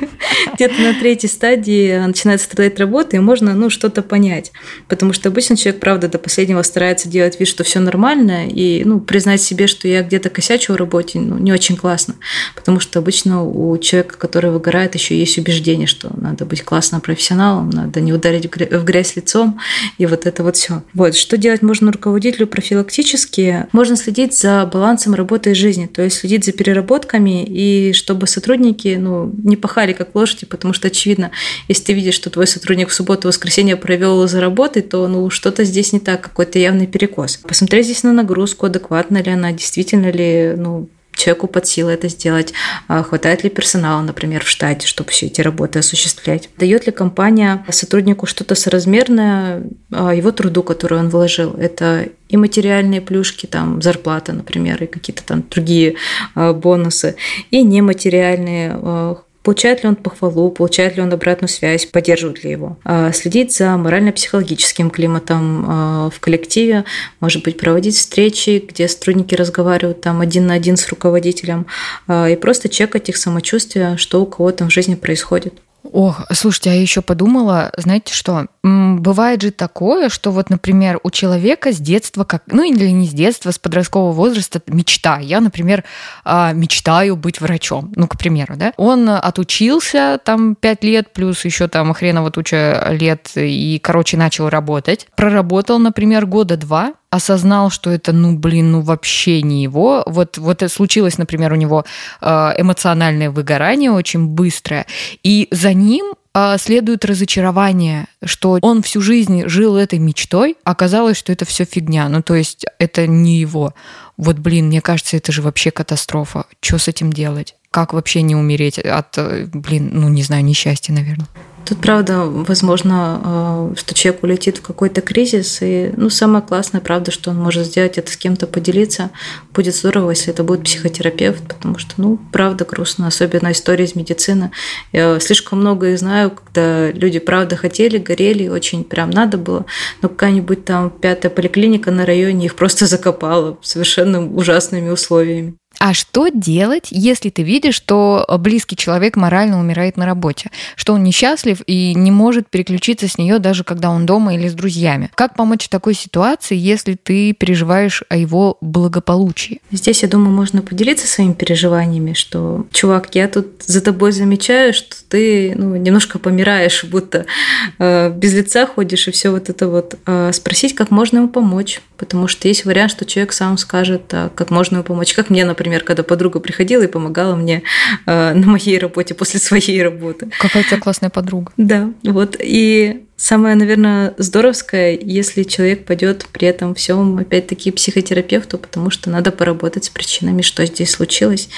Где-то на третьей стадии начинает страдать работа, и можно, ну, что-то понять. Потому что обычно человек, правда, до последнего старается делать вид, что все нормально, и, ну, признать себе, что я где-то косячу в работе, ну, не очень классно. Потому что обычно у человека, который выгорает, еще есть убеждение, что надо быть классным профессионалом, надо не ударить в грязь лицом, и вот это вот все. Вот, что делать можно руководителю профилактически? Можно следить за балансом работы и жизни, то есть следить за переработками и чтобы сотрудники ну, не пахали как лошади, потому что, очевидно, если ты видишь, что твой сотрудник в субботу воскресенье провел за работой, то ну, что-то здесь не так, какой-то явный перекос. Посмотреть здесь на нагрузку, адекватна ли она, действительно ли ну, человеку под силу это сделать, а хватает ли персонала, например, в штате, чтобы все эти работы осуществлять, дает ли компания сотруднику что-то соразмерное а, его труду, который он вложил. Это и материальные плюшки, там зарплата, например, и какие-то там другие а, бонусы, и нематериальные Получает ли он похвалу, получает ли он обратную связь, поддерживают ли его. А, следить за морально-психологическим климатом а, в коллективе, может быть, проводить встречи, где сотрудники разговаривают там один на один с руководителем, а, и просто чекать их самочувствие, что у кого там в жизни происходит. Ох, слушайте, а я еще подумала, знаете что? Бывает же такое, что вот, например, у человека с детства, как, ну или не с детства, с подросткового возраста мечта. Я, например, а, мечтаю быть врачом, ну, к примеру, да. Он отучился там пять лет, плюс еще там хреново туча лет, и, короче, начал работать. Проработал, например, года два, осознал, что это, ну, блин, ну, вообще не его. Вот, вот случилось, например, у него э, эмоциональное выгорание очень быстрое, и за ним э, следует разочарование, что он всю жизнь жил этой мечтой, оказалось, что это все фигня, ну, то есть это не его. Вот, блин, мне кажется, это же вообще катастрофа. Что с этим делать? Как вообще не умереть от, э, блин, ну, не знаю, несчастья, наверное? Тут, правда, возможно, э, что человек улетит в какой-то кризис, и, ну, самое классное, правда, что он может сделать, это с кем-то поделиться. Будет здорово, если это будет психотерапевт, потому что, ну, правда грустно, особенно история из медицины. Я слишком много их знаю, когда люди, правда, хотели, горели, очень прям надо было, но какая-нибудь там пятая поликлиника на районе их просто закопала совершенно ужасными условиями. А что делать, если ты видишь, что близкий человек морально умирает на работе, что он несчастлив и не может переключиться с нее даже когда он дома или с друзьями? Как помочь в такой ситуации, если ты переживаешь о его благополучии? Здесь, я думаю, можно поделиться своими переживаниями, что, чувак, я тут за тобой замечаю, что ты ну, немножко помираешь, будто э, без лица ходишь и все вот это вот. Э, спросить, как можно ему помочь, потому что есть вариант, что человек сам скажет, а, как можно ему помочь, как мне, например, например, когда подруга приходила и помогала мне э, на моей работе после своей работы. Какая у тебя классная подруга. Да, вот. И самое, наверное, здоровское, если человек пойдет при этом всем опять-таки психотерапевту, потому что надо поработать с причинами, что здесь случилось.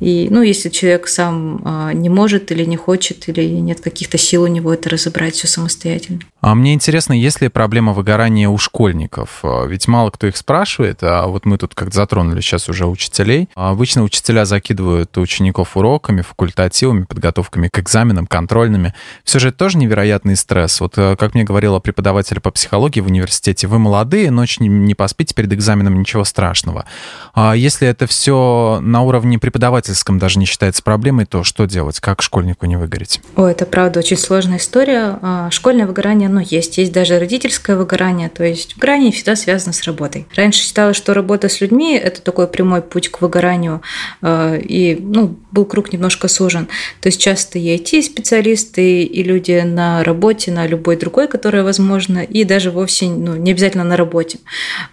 И, ну, если человек сам а, не может или не хочет, или нет каких-то сил у него это разобрать все самостоятельно. А мне интересно, есть ли проблема выгорания у школьников? А, ведь мало кто их спрашивает, а вот мы тут как-то затронули сейчас уже учителей. Обычно учителя закидывают учеников уроками, факультативами, подготовками к экзаменам, контрольными. Все же это тоже невероятный стресс. Вот как мне говорила преподаватель по психологии в университете, вы молодые, ночь не поспите перед экзаменом, ничего страшного. А если это все на уровне преподавательском даже не считается проблемой, то что делать? Как школьнику не выгореть? О, это правда очень сложная история. А, школьное выгорание, оно есть. Есть даже родительское выгорание. То есть выгорание всегда связано с работой. Раньше считалось, что работа с людьми – это такой прямой путь к выгоранию. А, и ну, был круг немножко сужен. То есть часто и IT-специалисты, и люди на работе, на любой другой, которая возможно, и даже вовсе ну, не обязательно на работе.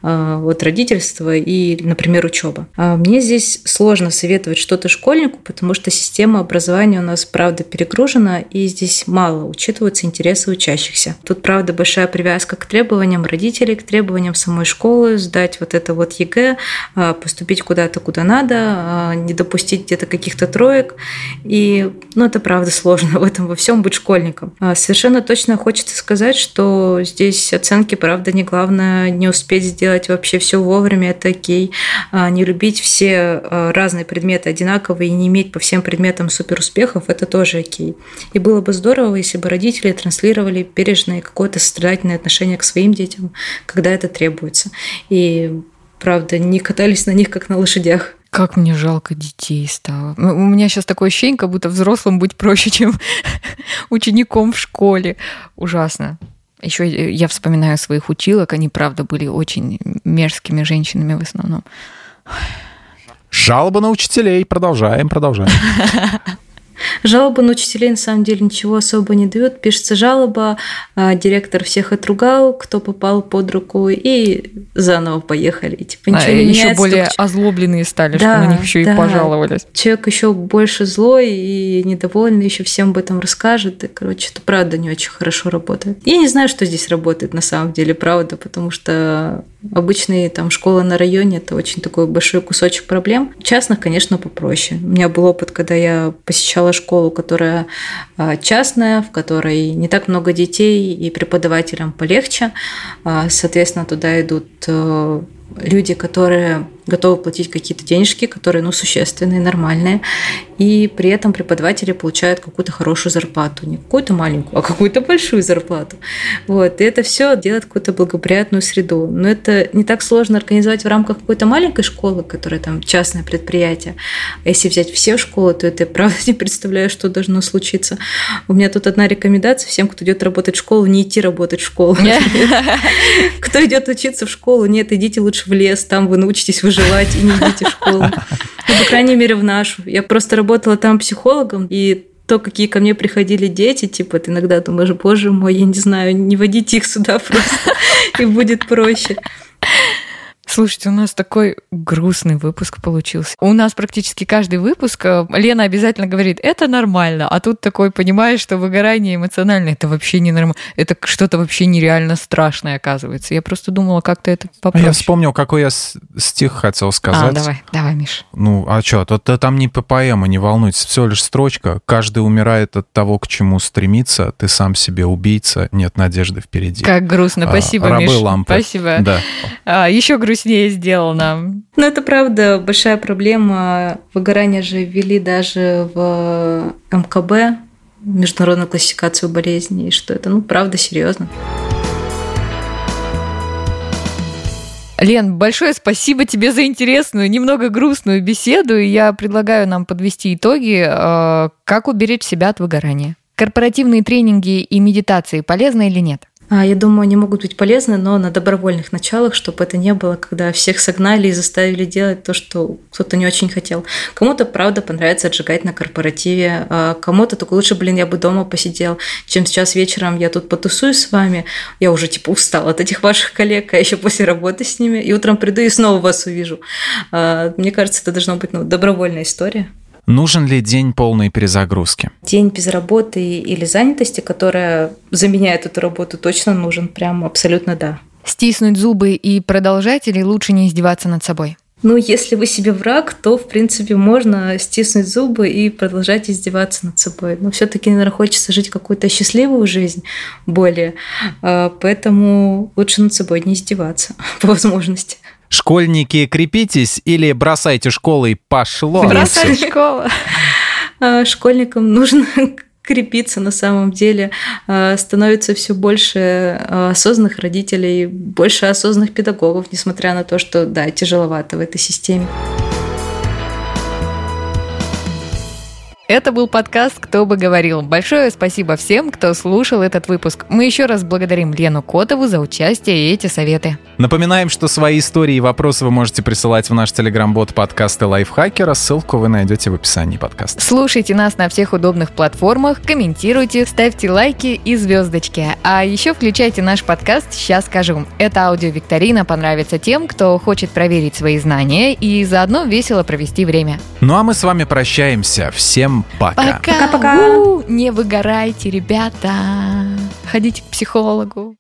А, вот родительство и, например, учеба. Мне здесь сложно советовать что-то школьнику, потому что система образования у нас, правда, перегружена, и здесь мало учитываются интересы учащихся. Тут, правда, большая привязка к требованиям родителей, к требованиям самой школы, сдать вот это вот ЕГЭ, а, поступить куда-то, куда надо, а, не допустить где-то каких-то троек. И, ну, это правда сложно в этом во всем быть школьником. А, совершенно точно хочется сказать, что здесь оценки, правда, не главное не успеть сделать вообще все вовремя, это окей. Не любить все разные предметы одинаковые и не иметь по всем предметам супер успехов, это тоже окей. И было бы здорово, если бы родители транслировали бережное какое-то сострадательное отношение к своим детям, когда это требуется. И правда, не катались на них, как на лошадях. Как мне жалко детей стало. У меня сейчас такое ощущение, как будто взрослым быть проще, чем учеником в школе. Ужасно. Еще я вспоминаю своих училок, они, правда, были очень мерзкими женщинами в основном. Жалоба на учителей. Продолжаем, продолжаем. Жалобы на учителей на самом деле ничего особо не дают. Пишется жалоба, а, директор всех отругал, кто попал под руку, и заново поехали. И, типа, ничего а, не еще более только... озлобленные стали, да, что на них еще да. и пожаловались. Человек еще больше злой и недовольный, еще всем об этом расскажет. И, короче, это правда не очень хорошо работает. Я не знаю, что здесь работает на самом деле, правда, потому что обычные там школы на районе это очень такой большой кусочек проблем. Частных, конечно, попроще. У меня был опыт, когда я посещала школу, которая а, частная, в которой не так много детей и преподавателям полегче. А, соответственно, туда идут э, люди, которые готовы платить какие-то денежки, которые ну, существенные, нормальные, и при этом преподаватели получают какую-то хорошую зарплату, не какую-то маленькую, а какую-то большую зарплату. Вот. И это все делает какую-то благоприятную среду. Но это не так сложно организовать в рамках какой-то маленькой школы, которая там частное предприятие. А если взять все школы, то это я правда не представляю, что должно случиться. У меня тут одна рекомендация всем, кто идет работать в школу, не идти работать в школу. Кто идет учиться в школу, нет, идите лучше в лес, там вы научитесь выживать и не идите в школу. Ну, по крайней мере, в нашу. Я просто работала там психологом, и то, какие ко мне приходили дети, типа, ты иногда думаешь, боже мой, я не знаю, не водите их сюда просто, и будет проще. Слушайте, у нас такой грустный выпуск получился. У нас практически каждый выпуск э, Лена обязательно говорит, это нормально, а тут такой понимаешь, что выгорание эмоциональное, это вообще не нормально, это что-то вообще нереально страшное оказывается. Я просто думала, как-то это попроще. А я вспомнил, какой я стих хотел сказать. А, давай, давай, Миш. Ну, а что, то, то там не по поэма, не волнуйтесь, все лишь строчка. Каждый умирает от того, к чему стремится, ты сам себе убийца, нет надежды впереди. Как грустно, а, спасибо, а, Миш. Лампы. Спасибо. Да. А, еще грустнее грустнее сделано. Ну, это правда большая проблема. Выгорание же ввели даже в МКБ, международную классификацию болезней, что это, ну, правда, серьезно. Лен, большое спасибо тебе за интересную, немного грустную беседу. Я предлагаю нам подвести итоги, э, как уберечь себя от выгорания. Корпоративные тренинги и медитации полезны или нет? А, я думаю, они могут быть полезны, но на добровольных началах, чтобы это не было, когда всех согнали и заставили делать то, что кто-то не очень хотел. Кому-то, правда, понравится отжигать на корпоративе, а кому-то только лучше, блин, я бы дома посидел, чем сейчас вечером я тут потусую с вами, я уже типа устал от этих ваших коллег, а еще после работы с ними, и утром приду и снова вас увижу. А, мне кажется, это должно быть ну, добровольная история. Нужен ли день полной перезагрузки? День без работы или занятости, которая заменяет эту работу, точно нужен. Прям абсолютно да. Стиснуть зубы и продолжать или лучше не издеваться над собой? Ну, если вы себе враг, то, в принципе, можно стиснуть зубы и продолжать издеваться над собой. Но все-таки, наверное, хочется жить какую-то счастливую жизнь более. А, поэтому лучше над собой не издеваться по возможности. Школьники, крепитесь или бросайте школу и пошло. Бросайте школу. А, школьникам нужно крепиться на самом деле. А, становится все больше а, осознанных родителей, больше осознанных педагогов, несмотря на то, что, да, тяжеловато в этой системе. Это был подкаст «Кто бы говорил». Большое спасибо всем, кто слушал этот выпуск. Мы еще раз благодарим Лену Котову за участие и эти советы. Напоминаем, что свои истории и вопросы вы можете присылать в наш телеграм-бот подкасты Лайфхакера. Ссылку вы найдете в описании подкаста. Слушайте нас на всех удобных платформах, комментируйте, ставьте лайки и звездочки. А еще включайте наш подкаст «Сейчас скажу». Эта аудиовикторина понравится тем, кто хочет проверить свои знания и заодно весело провести время. Ну а мы с вами прощаемся. Всем пока. Пока-пока. Не выгорайте, ребята. Ходите к психологу.